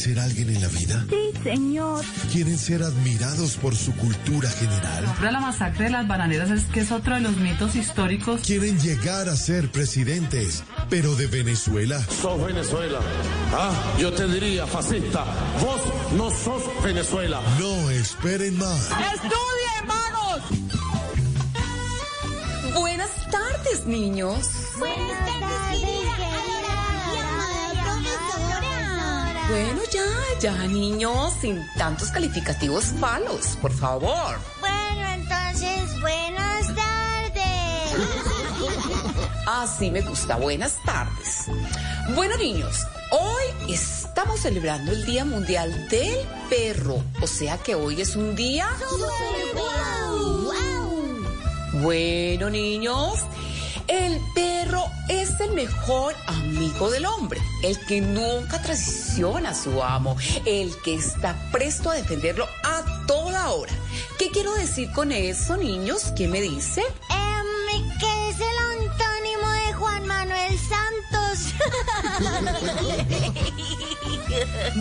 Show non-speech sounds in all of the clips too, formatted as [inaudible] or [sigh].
¿Quieren ser alguien en la vida? Sí, señor. ¿Quieren ser admirados por su cultura general? Pero la masacre de las bananeras es que es otro de los mitos históricos. ¿Quieren llegar a ser presidentes, pero de Venezuela? Sos Venezuela. Ah, yo te diría, fascista, vos no sos Venezuela. No esperen más. ¡Estudien, hermanos! Buenas tardes, niños. Buenas tardes, Bueno, ya, ya, niños, sin tantos calificativos falos, por favor. Bueno, entonces, buenas tardes. [laughs] Así me gusta, buenas tardes. Bueno, niños, hoy estamos celebrando el Día Mundial del Perro, o sea que hoy es un día... Bueno, niños, el perro es el mejor amigo del hombre, el que nunca traiciona a su amo, el que está presto a defenderlo a toda hora. ¿Qué quiero decir con eso, niños? ¿Qué me dice? Eh, que es el antónimo de Juan Manuel Santos.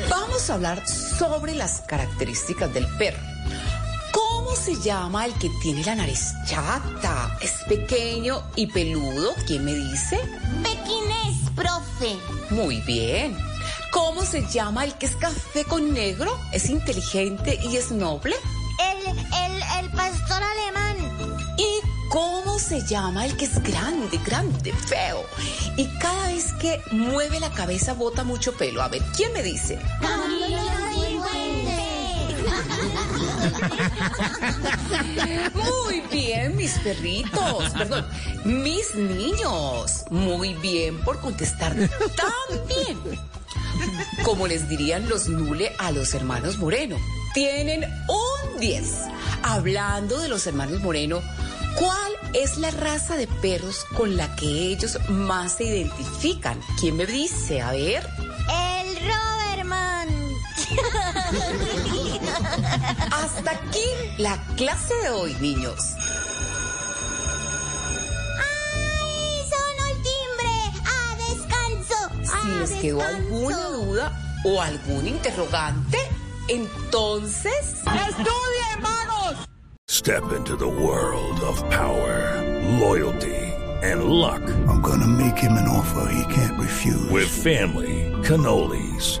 [laughs] Vamos a hablar sobre las características del perro. ¿Cómo se llama el que tiene la nariz chata? Es pequeño y peludo. ¿Quién me dice? Pequinés, profe. Muy bien. ¿Cómo se llama el que es café con negro? ¿Es inteligente y es noble? El, el, el pastor alemán. ¿Y cómo se llama el que es grande, grande, feo? Y cada vez que mueve la cabeza bota mucho pelo. A ver, ¿quién me dice? [laughs] Muy bien, mis perritos. Perdón, mis niños. Muy bien por contestar tan bien. Como les dirían los Nule a los hermanos Moreno. Tienen un 10. Hablando de los hermanos Moreno, ¿cuál es la raza de perros con la que ellos más se identifican? ¿Quién me dice? A ver. Hasta aquí la clase de hoy, niños. ¡Ay, sonó el timbre! ¡A descanso! Si ¡A les quedó alguna duda o algún interrogante, entonces... ¡Estudien, hermanos! Step into the world of power, loyalty, and luck. I'm gonna make him an offer he can't refuse. With family, cannolis,